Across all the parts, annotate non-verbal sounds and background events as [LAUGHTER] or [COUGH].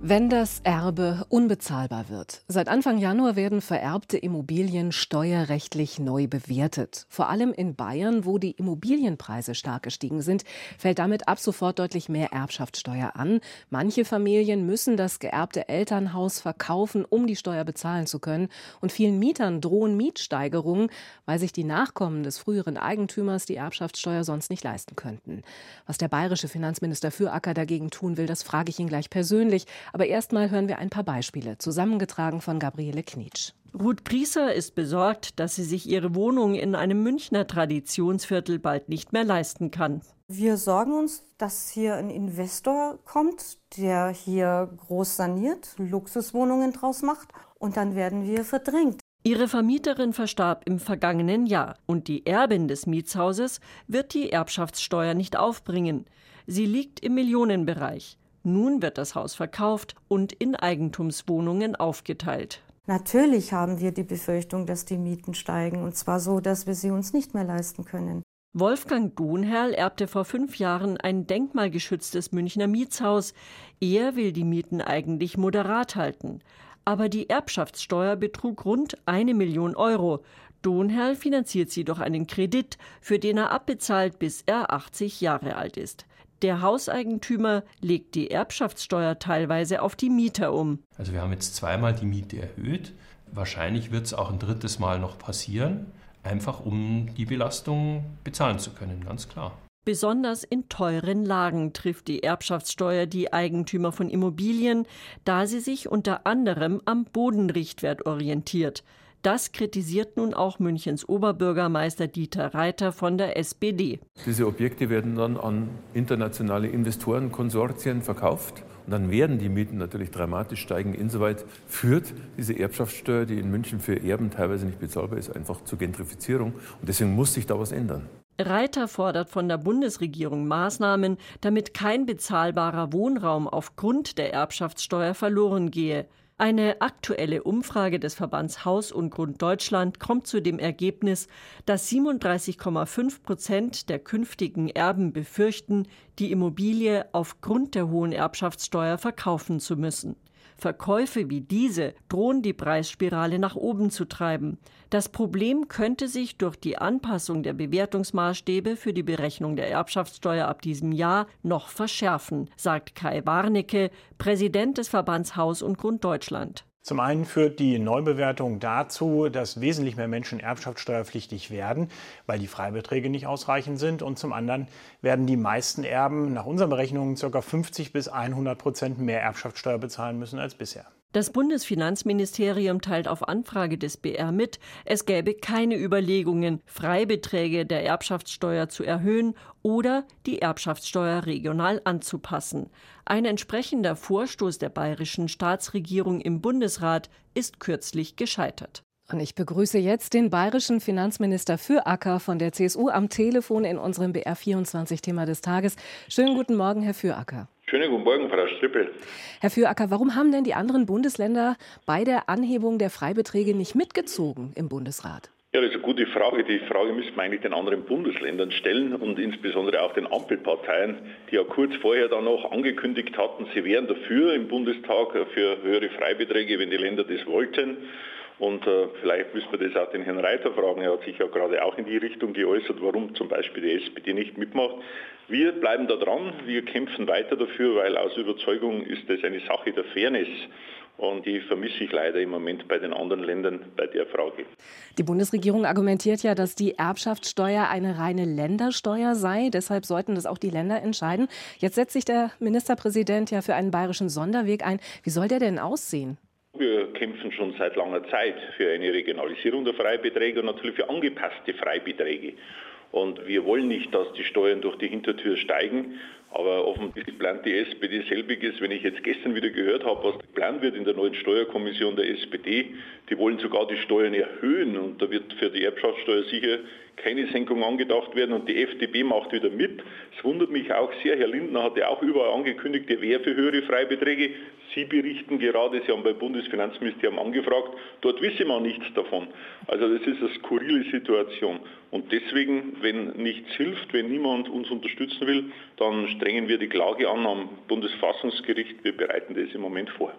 Wenn das Erbe unbezahlbar wird. Seit Anfang Januar werden vererbte Immobilien steuerrechtlich neu bewertet. Vor allem in Bayern, wo die Immobilienpreise stark gestiegen sind, fällt damit ab sofort deutlich mehr Erbschaftssteuer an. Manche Familien müssen das geerbte Elternhaus verkaufen, um die Steuer bezahlen zu können. Und vielen Mietern drohen Mietsteigerungen, weil sich die Nachkommen des früheren Eigentümers die Erbschaftssteuer sonst nicht leisten könnten. Was der bayerische Finanzminister Füracker dagegen tun will, das frage ich ihn gleich persönlich. Aber erstmal hören wir ein paar Beispiele, zusammengetragen von Gabriele Knitsch. Ruth Grieser ist besorgt, dass sie sich ihre Wohnung in einem Münchner Traditionsviertel bald nicht mehr leisten kann. Wir sorgen uns, dass hier ein Investor kommt, der hier groß saniert, Luxuswohnungen draus macht und dann werden wir verdrängt. Ihre Vermieterin verstarb im vergangenen Jahr und die Erbin des Mietshauses wird die Erbschaftssteuer nicht aufbringen. Sie liegt im Millionenbereich. Nun wird das Haus verkauft und in Eigentumswohnungen aufgeteilt. Natürlich haben wir die Befürchtung, dass die Mieten steigen, und zwar so, dass wir sie uns nicht mehr leisten können. Wolfgang Dunherl erbte vor fünf Jahren ein denkmalgeschütztes Münchner Mietshaus. Er will die Mieten eigentlich moderat halten. Aber die Erbschaftssteuer betrug rund eine Million Euro. Donherl finanziert sie durch einen Kredit, für den er abbezahlt, bis er 80 Jahre alt ist. Der Hauseigentümer legt die Erbschaftssteuer teilweise auf die Mieter um. Also wir haben jetzt zweimal die Miete erhöht. Wahrscheinlich wird es auch ein drittes Mal noch passieren, einfach um die Belastung bezahlen zu können, ganz klar. Besonders in teuren Lagen trifft die Erbschaftssteuer die Eigentümer von Immobilien, da sie sich unter anderem am Bodenrichtwert orientiert. Das kritisiert nun auch Münchens Oberbürgermeister Dieter Reiter von der SPD. Diese Objekte werden dann an internationale Investorenkonsortien verkauft. Und dann werden die Mieten natürlich dramatisch steigen. Insoweit führt diese Erbschaftssteuer, die in München für Erben teilweise nicht bezahlbar ist, einfach zur Gentrifizierung. Und deswegen muss sich da was ändern. Reiter fordert von der Bundesregierung Maßnahmen, damit kein bezahlbarer Wohnraum aufgrund der Erbschaftssteuer verloren gehe. Eine aktuelle Umfrage des Verbands Haus und Grund Deutschland kommt zu dem Ergebnis, dass 37,5 Prozent der künftigen Erben befürchten, die Immobilie aufgrund der hohen Erbschaftssteuer verkaufen zu müssen. Verkäufe wie diese drohen die Preisspirale nach oben zu treiben. Das Problem könnte sich durch die Anpassung der Bewertungsmaßstäbe für die Berechnung der Erbschaftssteuer ab diesem Jahr noch verschärfen, sagt Kai Warnecke, Präsident des Verbands Haus und Grund Deutschland. Zum einen führt die Neubewertung dazu, dass wesentlich mehr Menschen erbschaftssteuerpflichtig werden, weil die Freibeträge nicht ausreichend sind. Und zum anderen werden die meisten Erben nach unseren Berechnungen ca. 50 bis 100 Prozent mehr Erbschaftssteuer bezahlen müssen als bisher. Das Bundesfinanzministerium teilt auf Anfrage des BR mit, es gäbe keine Überlegungen, Freibeträge der Erbschaftssteuer zu erhöhen oder die Erbschaftssteuer regional anzupassen. Ein entsprechender Vorstoß der bayerischen Staatsregierung im Bundesrat ist kürzlich gescheitert. Und ich begrüße jetzt den bayerischen Finanzminister für Acker von der CSU am Telefon in unserem BR24-Thema des Tages. Schönen guten Morgen, Herr Füracker. Schönen guten Morgen, Frau Strippel. Herr Füracker, warum haben denn die anderen Bundesländer bei der Anhebung der Freibeträge nicht mitgezogen im Bundesrat? Ja, das ist eine gute Frage. Die Frage müssen wir eigentlich den anderen Bundesländern stellen und insbesondere auch den Ampelparteien, die ja kurz vorher dann noch angekündigt hatten, sie wären dafür im Bundestag für höhere Freibeträge, wenn die Länder das wollten. Und äh, vielleicht müssen wir das auch den Herrn Reiter fragen. Er hat sich ja gerade auch in die Richtung geäußert, warum zum Beispiel die SPD nicht mitmacht. Wir bleiben da dran, wir kämpfen weiter dafür, weil aus Überzeugung ist das eine Sache der Fairness. Und die vermisse ich leider im Moment bei den anderen Ländern bei der Frage. Die Bundesregierung argumentiert ja, dass die Erbschaftssteuer eine reine Ländersteuer sei. Deshalb sollten das auch die Länder entscheiden. Jetzt setzt sich der Ministerpräsident ja für einen bayerischen Sonderweg ein. Wie soll der denn aussehen? Wir kämpfen schon seit langer Zeit für eine Regionalisierung der Freibeträge und natürlich für angepasste Freibeträge. Und wir wollen nicht, dass die Steuern durch die Hintertür steigen. Aber offensichtlich plant die SPD selbiges. Wenn ich jetzt gestern wieder gehört habe, was geplant wird in der neuen Steuerkommission der SPD, die wollen sogar die Steuern erhöhen. Und da wird für die Erbschaftssteuer sicher keine Senkung angedacht werden. Und die FDP macht wieder mit. Es wundert mich auch sehr. Herr Lindner hat ja auch überall angekündigt, er wäre für höhere Freibeträge. Sie berichten gerade, Sie haben beim Bundesfinanzministerium angefragt, dort wisse man nichts davon. Also das ist eine skurrile Situation. Und deswegen, wenn nichts hilft, wenn niemand uns unterstützen will, dann strengen wir die Klage an am Bundesfassungsgericht. Wir bereiten das im Moment vor.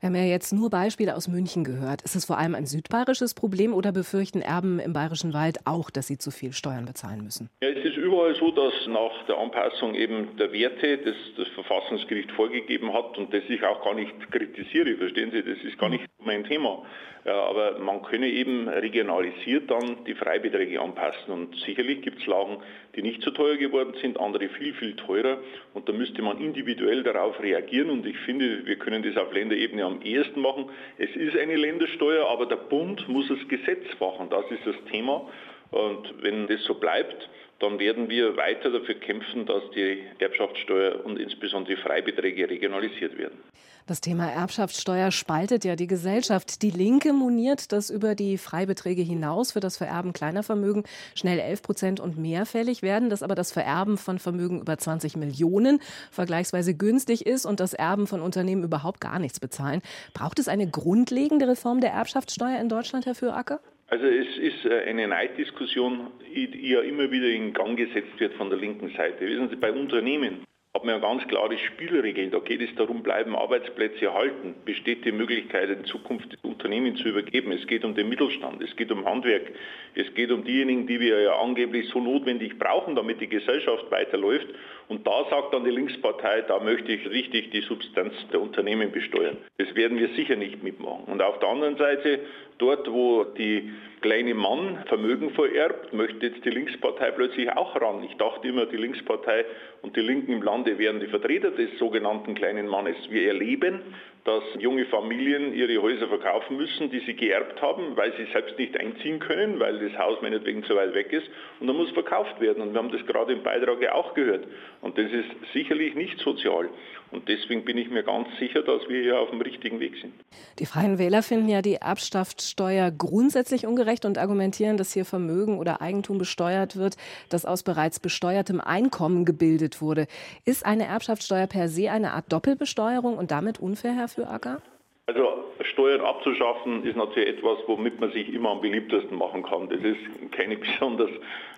Wir haben ja jetzt nur Beispiele aus München gehört. Ist es vor allem ein südbayerisches Problem oder befürchten Erben im Bayerischen Wald auch, dass sie zu viel Steuern bezahlen müssen? Ja, es ist überall so, dass nach der Anpassung eben der Werte, das das Verfassungsgericht vorgegeben hat und das ich auch gar nicht kritisiere, verstehen Sie, das ist gar nicht mein Thema. Ja, aber man könne eben regionalisiert dann die Freibeträge anpassen. Und sicherlich gibt es Lagen, die nicht so teuer geworden sind, andere viel, viel teurer. Und da müsste man individuell darauf reagieren. Und ich finde, wir können das auf Länderebene am ehesten machen. Es ist eine Ländersteuer, aber der Bund muss das Gesetz machen. Das ist das Thema. Und wenn das so bleibt, dann werden wir weiter dafür kämpfen, dass die Erbschaftssteuer und insbesondere die Freibeträge regionalisiert werden. Das Thema Erbschaftssteuer spaltet ja die Gesellschaft. Die Linke moniert, dass über die Freibeträge hinaus für das Vererben kleiner Vermögen schnell 11 Prozent und mehr fällig werden, dass aber das Vererben von Vermögen über 20 Millionen vergleichsweise günstig ist und das Erben von Unternehmen überhaupt gar nichts bezahlen. Braucht es eine grundlegende Reform der Erbschaftssteuer in Deutschland, Herr Füracker? Also es ist äh, eine Neiddiskussion, die ja immer wieder in Gang gesetzt wird von der linken Seite. Wissen Sie, bei Unternehmen hat man ja ganz klare Spielregeln. Da geht es darum, bleiben Arbeitsplätze erhalten. Besteht die Möglichkeit, in Zukunft das Unternehmen zu übergeben. Es geht um den Mittelstand, es geht um Handwerk, es geht um diejenigen, die wir ja angeblich so notwendig brauchen, damit die Gesellschaft weiterläuft. Und da sagt dann die Linkspartei, da möchte ich richtig die Substanz der Unternehmen besteuern. Das werden wir sicher nicht mitmachen. Und auf der anderen Seite, dort, wo die kleine Mann Vermögen vererbt, möchte jetzt die Linkspartei plötzlich auch ran. Ich dachte immer, die Linkspartei und die Linken im Lande wären die Vertreter des sogenannten kleinen Mannes. Wir erleben, dass junge Familien ihre Häuser verkaufen müssen, die sie geerbt haben, weil sie selbst nicht einziehen können, weil das Haus meinetwegen zu weit weg ist. Und dann muss verkauft werden. Und wir haben das gerade im Beitrag ja auch gehört. Und das ist sicherlich nicht sozial. Und deswegen bin ich mir ganz sicher, dass wir hier auf dem richtigen Weg sind. Die Freien Wähler finden ja die Erbschaftssteuer grundsätzlich ungerecht und argumentieren, dass hier Vermögen oder Eigentum besteuert wird, das aus bereits besteuertem Einkommen gebildet wurde. Ist eine Erbschaftssteuer per se eine Art Doppelbesteuerung und damit unfair, Herr Füracker? Also Steuern abzuschaffen ist natürlich etwas, womit man sich immer am beliebtesten machen kann. Das ist keine [LAUGHS] besonders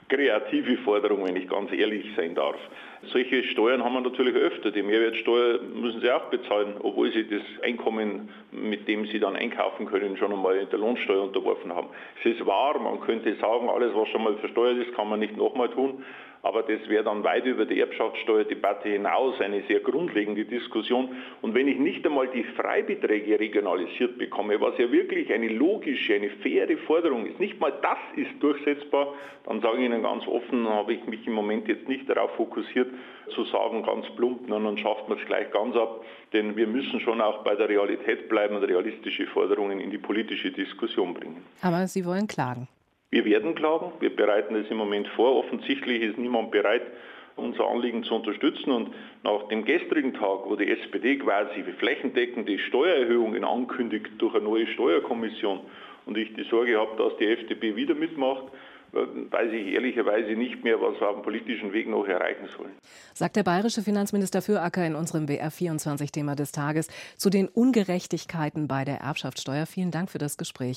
kreative Forderung, wenn ich ganz ehrlich sein darf. Solche Steuern haben wir natürlich öfter. Die Mehrwertsteuer müssen sie auch bezahlen, obwohl sie das Einkommen, mit dem sie dann einkaufen können, schon einmal in der Lohnsteuer unterworfen haben. Es ist wahr, man könnte sagen, alles, was schon mal versteuert ist, kann man nicht nochmal tun. Aber das wäre dann weit über die Erbschaftssteuerdebatte hinaus eine sehr grundlegende Diskussion. Und wenn ich nicht einmal die Freibeträge regionalisiert bekomme, was ja wirklich eine logische, eine faire Forderung ist, nicht mal das ist durchsetzbar, dann sage ich Ihnen ganz offen, habe ich mich im Moment jetzt nicht darauf fokussiert, zu sagen, ganz plump, na, dann schafft man es gleich ganz ab. Denn wir müssen schon auch bei der Realität bleiben und realistische Forderungen in die politische Diskussion bringen. Aber Sie wollen klagen. Wir werden klagen, wir bereiten es im Moment vor. Offensichtlich ist niemand bereit, unser Anliegen zu unterstützen. Und nach dem gestrigen Tag, wo die SPD quasi flächendeckende Steuererhöhungen ankündigt durch eine neue Steuerkommission und ich die Sorge habe, dass die FDP wieder mitmacht, weiß ich ehrlicherweise nicht mehr, was wir auf dem politischen Weg noch erreichen sollen. Sagt der bayerische Finanzminister Füracker in unserem BR24-Thema des Tages zu den Ungerechtigkeiten bei der Erbschaftssteuer. Vielen Dank für das Gespräch.